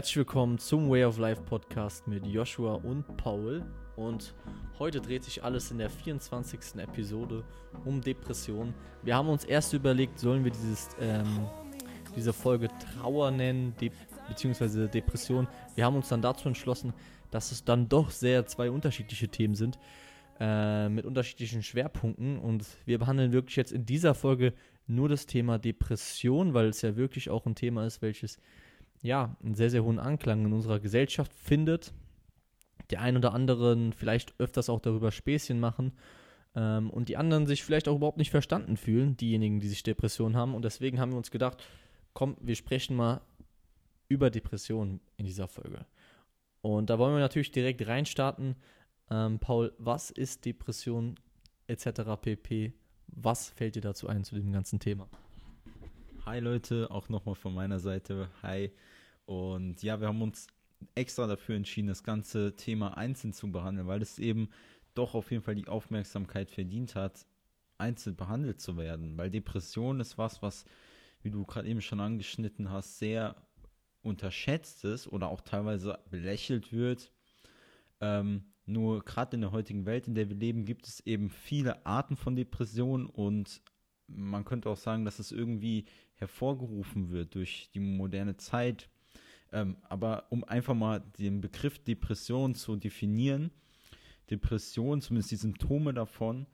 Herzlich willkommen zum Way of Life Podcast mit Joshua und Paul. Und heute dreht sich alles in der 24. Episode um Depression. Wir haben uns erst überlegt, sollen wir dieses, ähm, diese Folge Trauer nennen, De beziehungsweise Depression. Wir haben uns dann dazu entschlossen, dass es dann doch sehr zwei unterschiedliche Themen sind, äh, mit unterschiedlichen Schwerpunkten. Und wir behandeln wirklich jetzt in dieser Folge nur das Thema Depression, weil es ja wirklich auch ein Thema ist, welches ja, einen sehr, sehr hohen Anklang in unserer Gesellschaft findet. Die ein oder anderen vielleicht öfters auch darüber Späßchen machen ähm, und die anderen sich vielleicht auch überhaupt nicht verstanden fühlen, diejenigen, die sich Depressionen haben. Und deswegen haben wir uns gedacht, komm, wir sprechen mal über Depressionen in dieser Folge. Und da wollen wir natürlich direkt reinstarten. Ähm, Paul, was ist Depression etc. pp? Was fällt dir dazu ein zu dem ganzen Thema? Hi Leute, auch nochmal von meiner Seite. Hi. Und ja, wir haben uns extra dafür entschieden, das ganze Thema einzeln zu behandeln, weil es eben doch auf jeden Fall die Aufmerksamkeit verdient hat, einzeln behandelt zu werden. Weil Depression ist was, was, wie du gerade eben schon angeschnitten hast, sehr unterschätzt ist oder auch teilweise belächelt wird. Ähm, nur gerade in der heutigen Welt, in der wir leben, gibt es eben viele Arten von Depressionen und man könnte auch sagen, dass es irgendwie hervorgerufen wird durch die moderne Zeit. Ähm, aber um einfach mal den Begriff Depression zu definieren, Depression, zumindest die Symptome davon,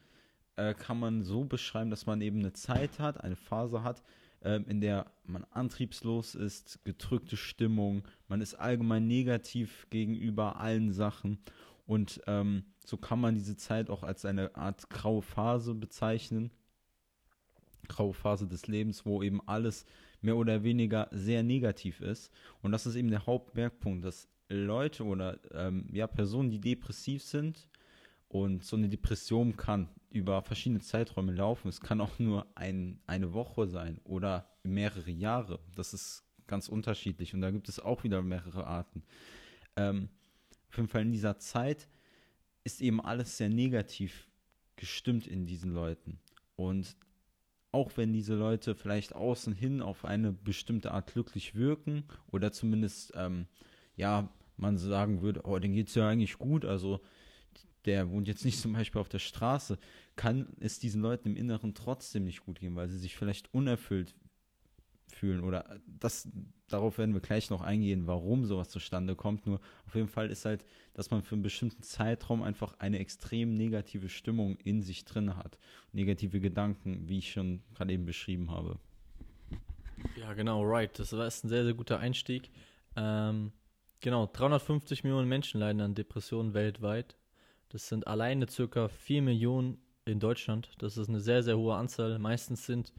äh, kann man so beschreiben, dass man eben eine Zeit hat, eine Phase hat, äh, in der man antriebslos ist, gedrückte Stimmung, man ist allgemein negativ gegenüber allen Sachen und ähm, so kann man diese Zeit auch als eine Art graue Phase bezeichnen graue Phase des Lebens, wo eben alles mehr oder weniger sehr negativ ist. Und das ist eben der Hauptmerkpunkt, dass Leute oder ähm, ja, Personen, die depressiv sind, und so eine Depression kann über verschiedene Zeiträume laufen. Es kann auch nur ein, eine Woche sein oder mehrere Jahre. Das ist ganz unterschiedlich und da gibt es auch wieder mehrere Arten. Ähm, auf jeden Fall in dieser Zeit ist eben alles sehr negativ gestimmt in diesen Leuten. Und auch wenn diese Leute vielleicht außen hin auf eine bestimmte Art glücklich wirken oder zumindest, ähm, ja, man sagen würde, oh, denen geht es ja eigentlich gut, also der wohnt jetzt nicht zum Beispiel auf der Straße, kann es diesen Leuten im Inneren trotzdem nicht gut gehen, weil sie sich vielleicht unerfüllt fühlen oder das, darauf werden wir gleich noch eingehen, warum sowas zustande kommt. Nur auf jeden Fall ist halt, dass man für einen bestimmten Zeitraum einfach eine extrem negative Stimmung in sich drin hat. Negative Gedanken, wie ich schon gerade eben beschrieben habe. Ja, genau, right. Das war ein sehr, sehr guter Einstieg. Ähm, genau, 350 Millionen Menschen leiden an Depressionen weltweit. Das sind alleine circa 4 Millionen in Deutschland. Das ist eine sehr, sehr hohe Anzahl. Meistens sind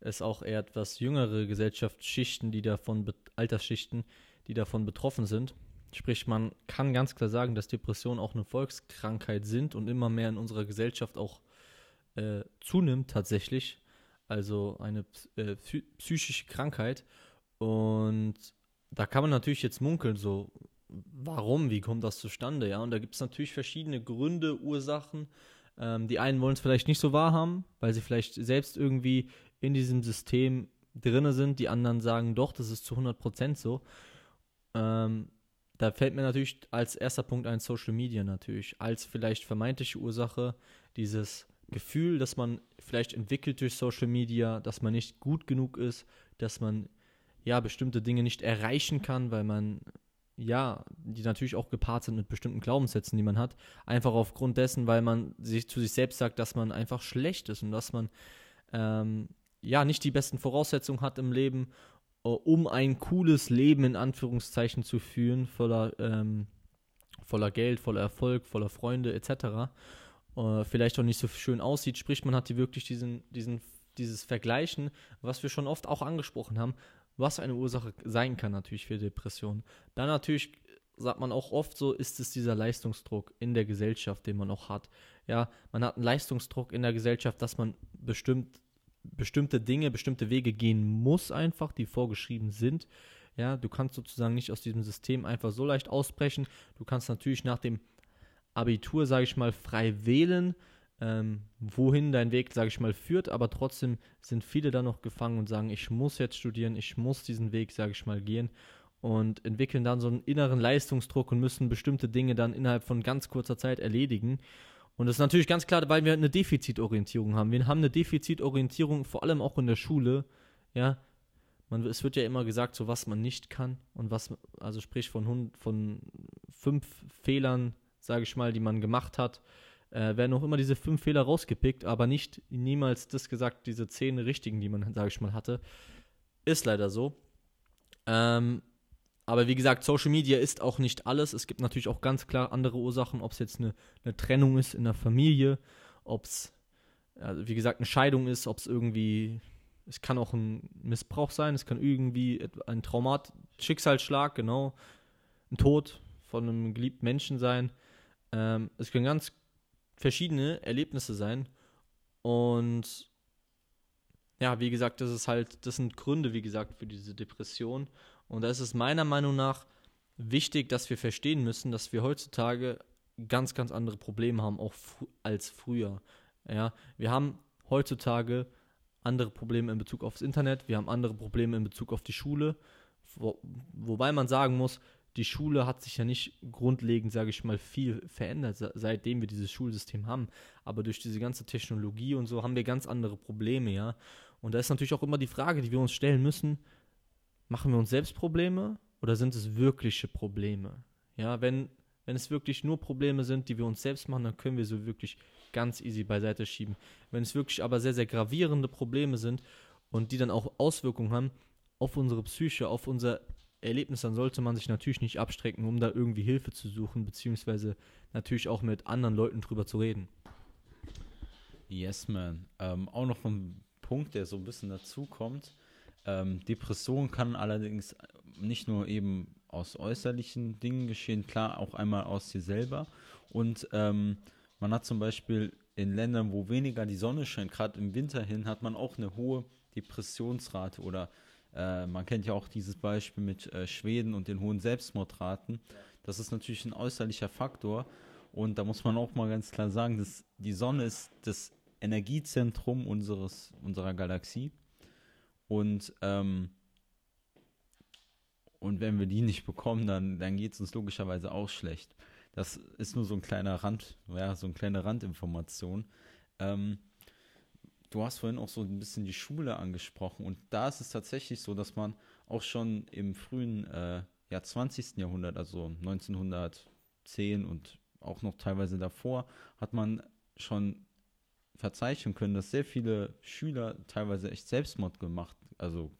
es auch eher etwas jüngere Gesellschaftsschichten, die davon, Altersschichten, die davon betroffen sind. Sprich, man kann ganz klar sagen, dass Depressionen auch eine Volkskrankheit sind und immer mehr in unserer Gesellschaft auch äh, zunimmt tatsächlich. Also eine äh, psychische Krankheit. Und da kann man natürlich jetzt munkeln, so, warum, wie kommt das zustande, ja? Und da gibt es natürlich verschiedene Gründe, Ursachen. Ähm, die einen wollen es vielleicht nicht so wahrhaben, weil sie vielleicht selbst irgendwie in diesem System drinne sind. Die anderen sagen doch, das ist zu 100% so. Ähm, da fällt mir natürlich als erster Punkt ein Social Media natürlich, als vielleicht vermeintliche Ursache dieses Gefühl, dass man vielleicht entwickelt durch Social Media, dass man nicht gut genug ist, dass man ja bestimmte Dinge nicht erreichen kann, weil man ja, die natürlich auch gepaart sind mit bestimmten Glaubenssätzen, die man hat, einfach aufgrund dessen, weil man sich zu sich selbst sagt, dass man einfach schlecht ist und dass man ähm, ja nicht die besten Voraussetzungen hat im Leben, uh, um ein cooles Leben in Anführungszeichen zu führen, voller, ähm, voller Geld, voller Erfolg, voller Freunde etc. Äh, vielleicht auch nicht so schön aussieht, sprich man hat die wirklich diesen, diesen, dieses Vergleichen, was wir schon oft auch angesprochen haben, was eine Ursache sein kann natürlich für Depressionen. Dann natürlich sagt man auch oft so, ist es dieser Leistungsdruck in der Gesellschaft, den man auch hat. Ja, man hat einen Leistungsdruck in der Gesellschaft, dass man bestimmt bestimmte Dinge, bestimmte Wege gehen muss einfach, die vorgeschrieben sind. Ja, du kannst sozusagen nicht aus diesem System einfach so leicht ausbrechen. Du kannst natürlich nach dem Abitur, sage ich mal, frei wählen, ähm, wohin dein Weg, sage ich mal, führt, aber trotzdem sind viele da noch gefangen und sagen, ich muss jetzt studieren, ich muss diesen Weg, sage ich mal, gehen. und entwickeln dann so einen inneren Leistungsdruck und müssen bestimmte Dinge dann innerhalb von ganz kurzer Zeit erledigen. Und das ist natürlich ganz klar, weil wir eine Defizitorientierung haben. Wir haben eine Defizitorientierung, vor allem auch in der Schule. Ja, man, es wird ja immer gesagt, so was man nicht kann und was, also sprich von, von fünf Fehlern, sage ich mal, die man gemacht hat, äh, werden auch immer diese fünf Fehler rausgepickt, aber nicht niemals das gesagt, diese zehn richtigen, die man, sage ich mal, hatte. Ist leider so. Ähm, aber wie gesagt, Social Media ist auch nicht alles. Es gibt natürlich auch ganz klar andere Ursachen, ob es jetzt eine, eine Trennung ist in der Familie, ob es, also wie gesagt, eine Scheidung ist, ob es irgendwie, es kann auch ein Missbrauch sein, es kann irgendwie ein Traumat, Schicksalsschlag, genau, ein Tod von einem geliebten Menschen sein. Ähm, es können ganz verschiedene Erlebnisse sein. Und ja, wie gesagt, das ist halt, das sind Gründe, wie gesagt, für diese Depression. Und da ist es meiner Meinung nach wichtig, dass wir verstehen müssen, dass wir heutzutage ganz, ganz andere Probleme haben, auch fr als früher. Ja, wir haben heutzutage andere Probleme in Bezug aufs Internet, wir haben andere Probleme in Bezug auf die Schule, wo, wobei man sagen muss, die Schule hat sich ja nicht grundlegend, sage ich mal, viel verändert, seitdem wir dieses Schulsystem haben. Aber durch diese ganze Technologie und so haben wir ganz andere Probleme, ja. Und da ist natürlich auch immer die Frage, die wir uns stellen müssen, machen wir uns selbst Probleme oder sind es wirkliche Probleme? Ja, wenn, wenn es wirklich nur Probleme sind, die wir uns selbst machen, dann können wir sie wirklich ganz easy beiseite schieben. Wenn es wirklich aber sehr, sehr gravierende Probleme sind und die dann auch Auswirkungen haben auf unsere Psyche, auf unser Erlebnis, dann sollte man sich natürlich nicht abstrecken, um da irgendwie Hilfe zu suchen, beziehungsweise natürlich auch mit anderen Leuten drüber zu reden. Yes, man. Ähm, auch noch ein Punkt, der so ein bisschen dazu kommt. Ähm, Depression kann allerdings nicht nur eben aus äußerlichen Dingen geschehen, klar auch einmal aus dir selber. Und ähm, man hat zum Beispiel in Ländern, wo weniger die Sonne scheint, gerade im Winter hin, hat man auch eine hohe Depressionsrate oder äh, man kennt ja auch dieses Beispiel mit äh, Schweden und den hohen Selbstmordraten. Das ist natürlich ein äußerlicher Faktor. Und da muss man auch mal ganz klar sagen, dass die Sonne ist das Energiezentrum unseres, unserer Galaxie. Und, ähm, und wenn wir die nicht bekommen, dann, dann geht es uns logischerweise auch schlecht. Das ist nur so ein kleiner Rand, ja, so eine kleine Randinformation. Ähm, du hast vorhin auch so ein bisschen die Schule angesprochen und da ist es tatsächlich so, dass man auch schon im frühen äh, ja, 20. Jahrhundert, also 1910 und auch noch teilweise davor, hat man schon verzeichnen können, dass sehr viele Schüler teilweise echt Selbstmord gemacht, also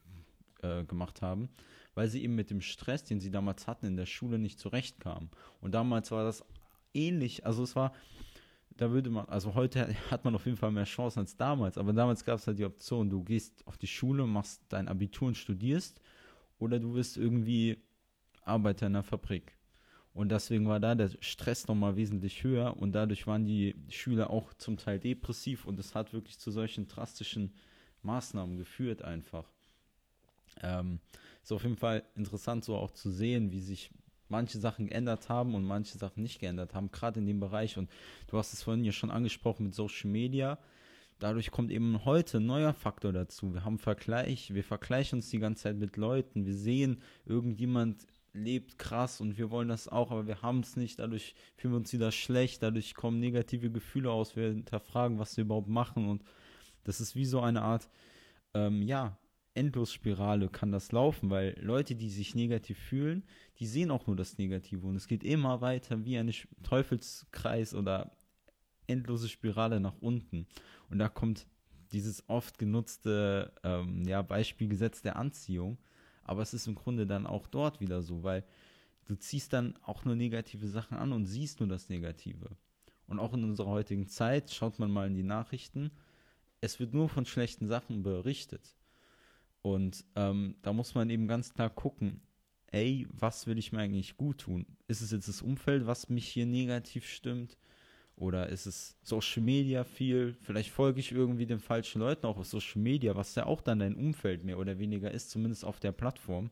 äh, gemacht haben, weil sie eben mit dem Stress, den sie damals hatten, in der Schule nicht zurechtkamen. Und damals war das ähnlich, also es war da würde man, also heute hat man auf jeden Fall mehr Chancen als damals, aber damals gab es halt die Option, du gehst auf die Schule, machst dein Abitur und studierst oder du wirst irgendwie Arbeiter in der Fabrik. Und deswegen war da der Stress nochmal wesentlich höher und dadurch waren die Schüler auch zum Teil depressiv und es hat wirklich zu solchen drastischen Maßnahmen geführt einfach. Ähm, ist auf jeden Fall interessant so auch zu sehen, wie sich manche Sachen geändert haben und manche Sachen nicht geändert haben, gerade in dem Bereich. Und du hast es vorhin ja schon angesprochen mit Social Media. Dadurch kommt eben heute ein neuer Faktor dazu. Wir haben Vergleich, wir vergleichen uns die ganze Zeit mit Leuten. Wir sehen, irgendjemand lebt krass und wir wollen das auch, aber wir haben es nicht. Dadurch fühlen wir uns wieder schlecht, dadurch kommen negative Gefühle aus. Wir hinterfragen, was wir überhaupt machen. Und das ist wie so eine Art, ähm, ja, Endlosspirale kann das laufen, weil Leute, die sich negativ fühlen, die sehen auch nur das Negative und es geht immer weiter wie ein Teufelskreis oder endlose Spirale nach unten. Und da kommt dieses oft genutzte ähm, ja, Beispielgesetz der Anziehung, aber es ist im Grunde dann auch dort wieder so, weil du ziehst dann auch nur negative Sachen an und siehst nur das Negative. Und auch in unserer heutigen Zeit, schaut man mal in die Nachrichten, es wird nur von schlechten Sachen berichtet. Und ähm, da muss man eben ganz klar gucken, ey, was will ich mir eigentlich gut tun? Ist es jetzt das Umfeld, was mich hier negativ stimmt? Oder ist es Social Media viel? Vielleicht folge ich irgendwie den falschen Leuten auch auf Social Media, was ja auch dann dein Umfeld mehr oder weniger ist, zumindest auf der Plattform.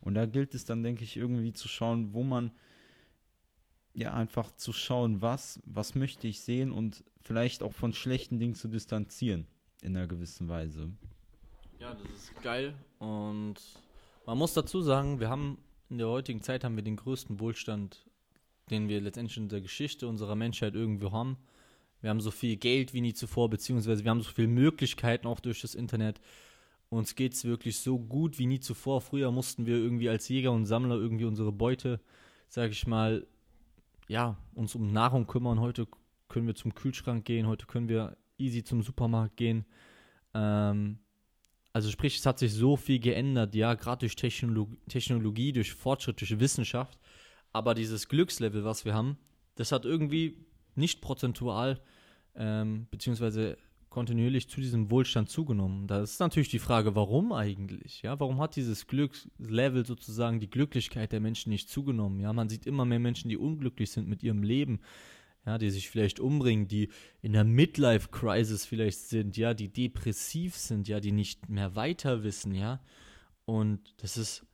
Und da gilt es dann, denke ich, irgendwie zu schauen, wo man ja einfach zu schauen, was, was möchte ich sehen und vielleicht auch von schlechten Dingen zu distanzieren in einer gewissen Weise. Ja, das ist geil und man muss dazu sagen, wir haben in der heutigen Zeit haben wir den größten Wohlstand, den wir letztendlich in der Geschichte unserer Menschheit irgendwie haben. Wir haben so viel Geld wie nie zuvor, beziehungsweise wir haben so viele Möglichkeiten auch durch das Internet. Uns geht es wirklich so gut wie nie zuvor. Früher mussten wir irgendwie als Jäger und Sammler irgendwie unsere Beute, sag ich mal, ja, uns um Nahrung kümmern. Heute können wir zum Kühlschrank gehen, heute können wir easy zum Supermarkt gehen. Ähm, also sprich, es hat sich so viel geändert, ja, gerade durch Technologie, Technologie, durch Fortschritt, durch Wissenschaft. Aber dieses Glückslevel, was wir haben, das hat irgendwie nicht prozentual ähm, beziehungsweise kontinuierlich zu diesem Wohlstand zugenommen. Da ist natürlich die Frage, warum eigentlich? Ja, warum hat dieses Glückslevel sozusagen die Glücklichkeit der Menschen nicht zugenommen? Ja, man sieht immer mehr Menschen, die unglücklich sind mit ihrem Leben, ja, die sich vielleicht umbringen, die in der Midlife-Crisis vielleicht sind, ja, die depressiv sind, ja, die nicht mehr weiter wissen, ja. Und das ist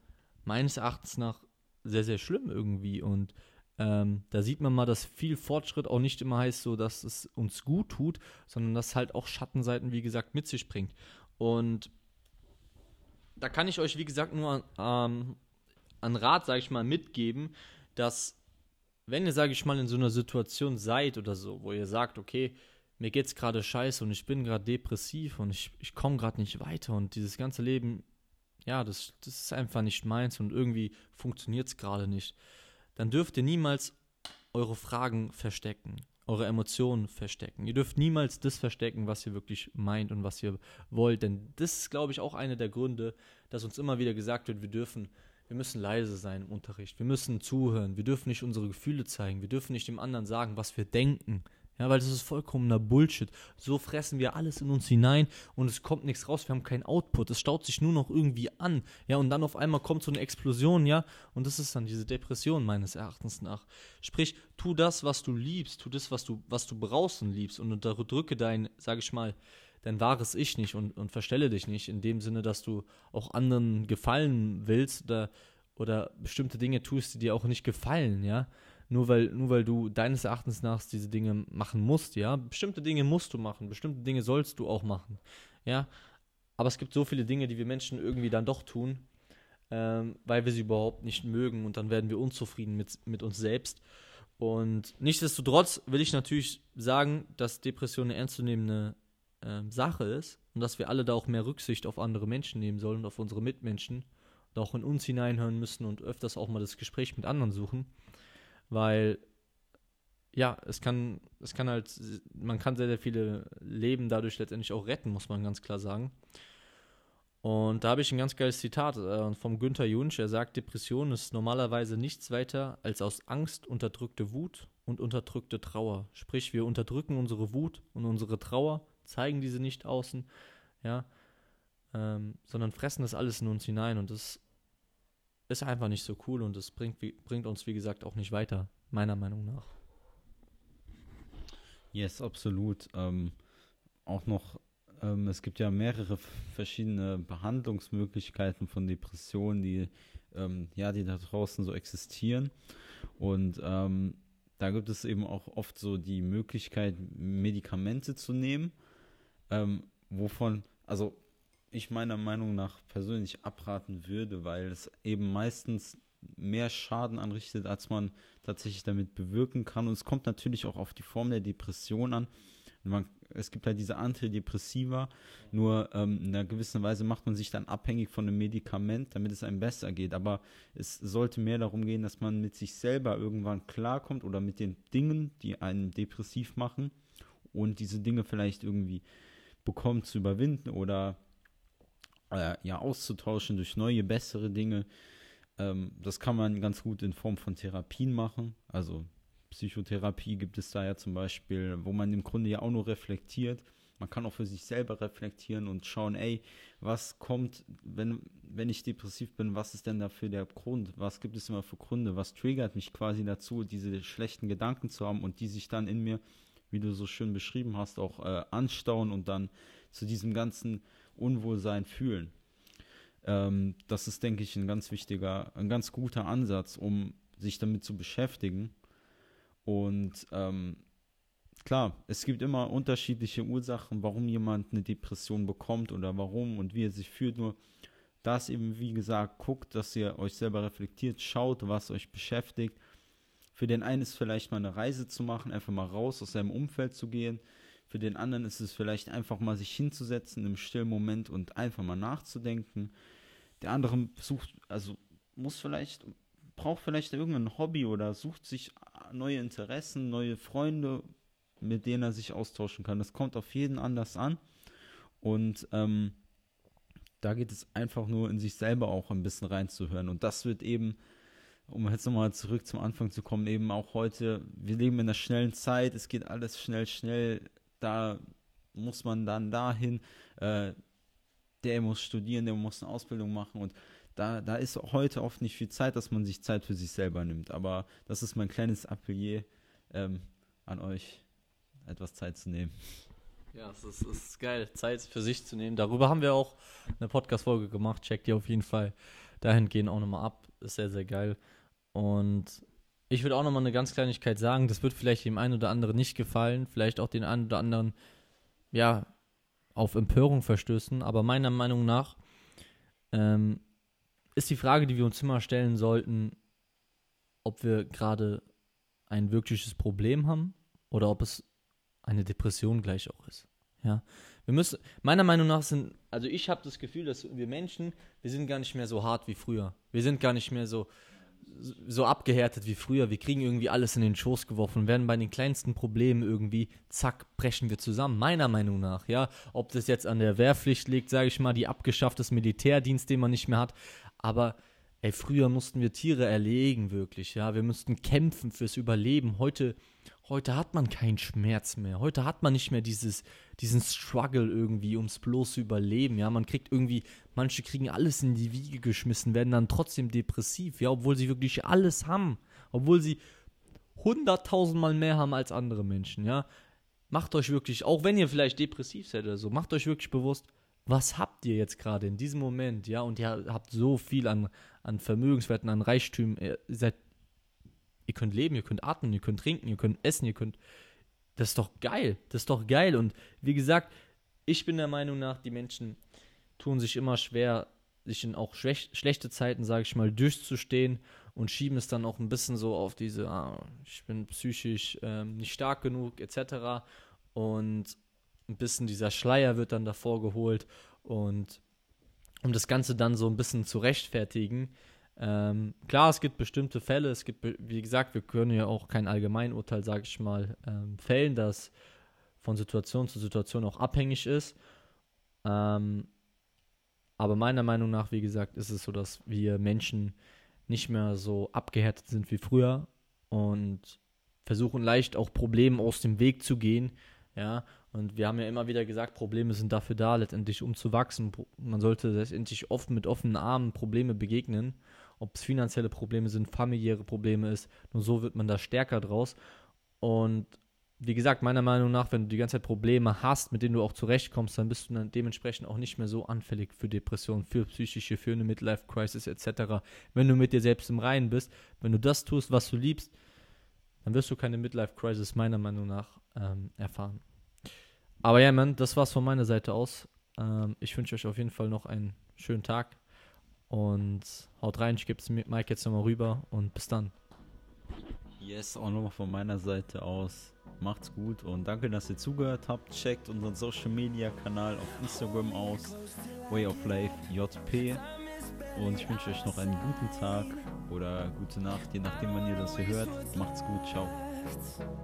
meines Erachtens nach sehr, sehr schlimm irgendwie. Und ähm, da sieht man mal, dass viel Fortschritt auch nicht immer heißt, so dass es uns gut tut, sondern dass halt auch Schattenseiten, wie gesagt, mit sich bringt. Und da kann ich euch, wie gesagt, nur ähm, an Rat, sage ich mal, mitgeben, dass wenn ihr, sage ich mal, in so einer Situation seid oder so, wo ihr sagt, okay, mir geht's gerade scheiße und ich bin gerade depressiv und ich, ich komme gerade nicht weiter und dieses ganze Leben, ja, das, das ist einfach nicht meins und irgendwie funktioniert es gerade nicht, dann dürft ihr niemals eure Fragen verstecken, eure Emotionen verstecken. Ihr dürft niemals das verstecken, was ihr wirklich meint und was ihr wollt, denn das ist, glaube ich, auch einer der Gründe, dass uns immer wieder gesagt wird, wir dürfen wir müssen leise sein im Unterricht. Wir müssen zuhören. Wir dürfen nicht unsere Gefühle zeigen. Wir dürfen nicht dem anderen sagen, was wir denken. Ja, weil das ist vollkommener Bullshit. So fressen wir alles in uns hinein und es kommt nichts raus. Wir haben keinen Output. Es staut sich nur noch irgendwie an. Ja, und dann auf einmal kommt so eine Explosion, ja. Und das ist dann diese Depression meines Erachtens nach. Sprich, tu das, was du liebst. Tu das, was du, was du brauchst und liebst. Und unterdrücke dein, sag ich mal, dein wahres Ich nicht und, und verstelle dich nicht, in dem Sinne, dass du auch anderen gefallen willst oder, oder bestimmte Dinge tust, die dir auch nicht gefallen, ja. Nur weil, nur weil du deines Erachtens nach diese Dinge machen musst, ja. Bestimmte Dinge musst du machen, bestimmte Dinge sollst du auch machen, ja. Aber es gibt so viele Dinge, die wir Menschen irgendwie dann doch tun, ähm, weil wir sie überhaupt nicht mögen und dann werden wir unzufrieden mit, mit uns selbst. Und nichtsdestotrotz will ich natürlich sagen, dass Depression eine ernstzunehmende ähm, Sache ist und dass wir alle da auch mehr Rücksicht auf andere Menschen nehmen sollen, und auf unsere Mitmenschen und auch in uns hineinhören müssen und öfters auch mal das Gespräch mit anderen suchen, weil ja, es kann, es kann halt, man kann sehr, sehr viele Leben dadurch letztendlich auch retten, muss man ganz klar sagen. Und da habe ich ein ganz geiles Zitat äh, vom Günther Junsch. Er sagt, Depression ist normalerweise nichts weiter als aus Angst unterdrückte Wut und unterdrückte Trauer. Sprich, wir unterdrücken unsere Wut und unsere Trauer zeigen diese nicht außen, ja, ähm, sondern fressen das alles in uns hinein und das ist einfach nicht so cool und das bringt, bringt uns, wie gesagt, auch nicht weiter, meiner Meinung nach. Yes, absolut. Ähm, auch noch, ähm, es gibt ja mehrere verschiedene Behandlungsmöglichkeiten von Depressionen, die, ähm, ja, die da draußen so existieren. Und ähm, da gibt es eben auch oft so die Möglichkeit, Medikamente zu nehmen ähm, wovon, also ich meiner Meinung nach persönlich abraten würde, weil es eben meistens mehr Schaden anrichtet, als man tatsächlich damit bewirken kann. Und es kommt natürlich auch auf die Form der Depression an. Man, es gibt halt diese Antidepressiva, nur ähm, in einer gewissen Weise macht man sich dann abhängig von einem Medikament, damit es einem besser geht. Aber es sollte mehr darum gehen, dass man mit sich selber irgendwann klarkommt oder mit den Dingen, die einen depressiv machen und diese Dinge vielleicht irgendwie bekommt, zu überwinden oder äh, ja auszutauschen durch neue, bessere Dinge. Ähm, das kann man ganz gut in Form von Therapien machen. Also Psychotherapie gibt es da ja zum Beispiel, wo man im Grunde ja auch nur reflektiert. Man kann auch für sich selber reflektieren und schauen, ey, was kommt, wenn, wenn ich depressiv bin, was ist denn dafür der Grund? Was gibt es immer für Gründe? Was triggert mich quasi dazu, diese schlechten Gedanken zu haben und die sich dann in mir wie du so schön beschrieben hast, auch äh, anstauen und dann zu diesem ganzen Unwohlsein fühlen. Ähm, das ist, denke ich, ein ganz wichtiger, ein ganz guter Ansatz, um sich damit zu beschäftigen. Und ähm, klar, es gibt immer unterschiedliche Ursachen, warum jemand eine Depression bekommt oder warum und wie er sich fühlt. Nur da ist eben, wie gesagt, guckt, dass ihr euch selber reflektiert, schaut, was euch beschäftigt. Für den einen ist vielleicht mal eine Reise zu machen, einfach mal raus aus seinem Umfeld zu gehen. Für den anderen ist es vielleicht einfach mal sich hinzusetzen im stillen Moment und einfach mal nachzudenken. Der andere sucht, also muss vielleicht, braucht vielleicht irgendein Hobby oder sucht sich neue Interessen, neue Freunde, mit denen er sich austauschen kann. Das kommt auf jeden anders an. Und ähm, da geht es einfach nur in sich selber auch ein bisschen reinzuhören. Und das wird eben, um jetzt nochmal zurück zum Anfang zu kommen, eben auch heute, wir leben in einer schnellen Zeit, es geht alles schnell, schnell, da muss man dann dahin, äh, der muss studieren, der muss eine Ausbildung machen und da, da ist heute oft nicht viel Zeit, dass man sich Zeit für sich selber nimmt. Aber das ist mein kleines Appelier ähm, an euch, etwas Zeit zu nehmen. Ja, es ist, es ist geil, Zeit für sich zu nehmen. Darüber haben wir auch eine Podcast-Folge gemacht. Checkt ihr auf jeden Fall dahingehend auch nochmal ab. Ist sehr, sehr geil. Und ich würde auch nochmal eine ganz Kleinigkeit sagen. Das wird vielleicht dem einen oder anderen nicht gefallen. Vielleicht auch den einen oder anderen, ja, auf Empörung verstößen. Aber meiner Meinung nach ähm, ist die Frage, die wir uns immer stellen sollten, ob wir gerade ein wirkliches Problem haben oder ob es eine Depression gleich auch ist. Ja, wir müssen, meiner Meinung nach sind, also ich habe das Gefühl, dass wir Menschen, wir sind gar nicht mehr so hart wie früher. Wir sind gar nicht mehr so, so abgehärtet wie früher. Wir kriegen irgendwie alles in den Schoß geworfen, werden bei den kleinsten Problemen irgendwie, zack, brechen wir zusammen. Meiner Meinung nach, ja. Ob das jetzt an der Wehrpflicht liegt, sage ich mal, die abgeschafftes Militärdienst, den man nicht mehr hat. Aber ey, früher mussten wir Tiere erlegen, wirklich, ja. Wir mussten kämpfen fürs Überleben. Heute heute hat man keinen Schmerz mehr. Heute hat man nicht mehr dieses, diesen Struggle irgendwie ums bloße Überleben. Ja, man kriegt irgendwie, manche kriegen alles in die Wiege geschmissen, werden dann trotzdem depressiv, ja, obwohl sie wirklich alles haben. Obwohl sie hunderttausendmal mehr haben als andere Menschen, ja. Macht euch wirklich, auch wenn ihr vielleicht depressiv seid oder so, macht euch wirklich bewusst, was habt ihr jetzt gerade in diesem Moment, ja, und ihr habt so viel an, an Vermögenswerten, an Reichtümen, ihr seid Ihr könnt leben, ihr könnt atmen, ihr könnt trinken, ihr könnt essen, ihr könnt. Das ist doch geil. Das ist doch geil. Und wie gesagt, ich bin der Meinung nach, die Menschen tun sich immer schwer, sich in auch schlechte Zeiten, sage ich mal, durchzustehen und schieben es dann auch ein bisschen so auf diese, ah, ich bin psychisch ähm, nicht stark genug, etc. Und ein bisschen dieser Schleier wird dann davor geholt und um das Ganze dann so ein bisschen zu rechtfertigen, ähm, klar, es gibt bestimmte Fälle, es gibt, wie gesagt, wir können ja auch kein Allgemeinurteil, sage ich mal, ähm, fällen, das von Situation zu Situation auch abhängig ist. Ähm, aber meiner Meinung nach, wie gesagt, ist es so, dass wir Menschen nicht mehr so abgehärtet sind wie früher und versuchen leicht auch Problemen aus dem Weg zu gehen. Ja, und wir haben ja immer wieder gesagt, Probleme sind dafür da, letztendlich um zu wachsen. Man sollte letztendlich oft mit offenen Armen Probleme begegnen ob es finanzielle Probleme sind, familiäre Probleme ist. Nur so wird man da stärker draus. Und wie gesagt, meiner Meinung nach, wenn du die ganze Zeit Probleme hast, mit denen du auch zurechtkommst, dann bist du dann dementsprechend auch nicht mehr so anfällig für Depressionen, für psychische, für eine Midlife-Crisis etc. Wenn du mit dir selbst im Reinen bist, wenn du das tust, was du liebst, dann wirst du keine Midlife-Crisis meiner Meinung nach ähm, erfahren. Aber ja, man, das war's von meiner Seite aus. Ähm, ich wünsche euch auf jeden Fall noch einen schönen Tag. Und haut rein, ich gebe es Mike jetzt nochmal rüber und bis dann. Yes, auch nochmal von meiner Seite aus. Macht's gut und danke, dass ihr zugehört habt. Checkt unseren Social Media Kanal auf Instagram aus. Way of Life JP. Und ich wünsche euch noch einen guten Tag oder gute Nacht, je nachdem, wann ihr das hier hört. Macht's gut, ciao.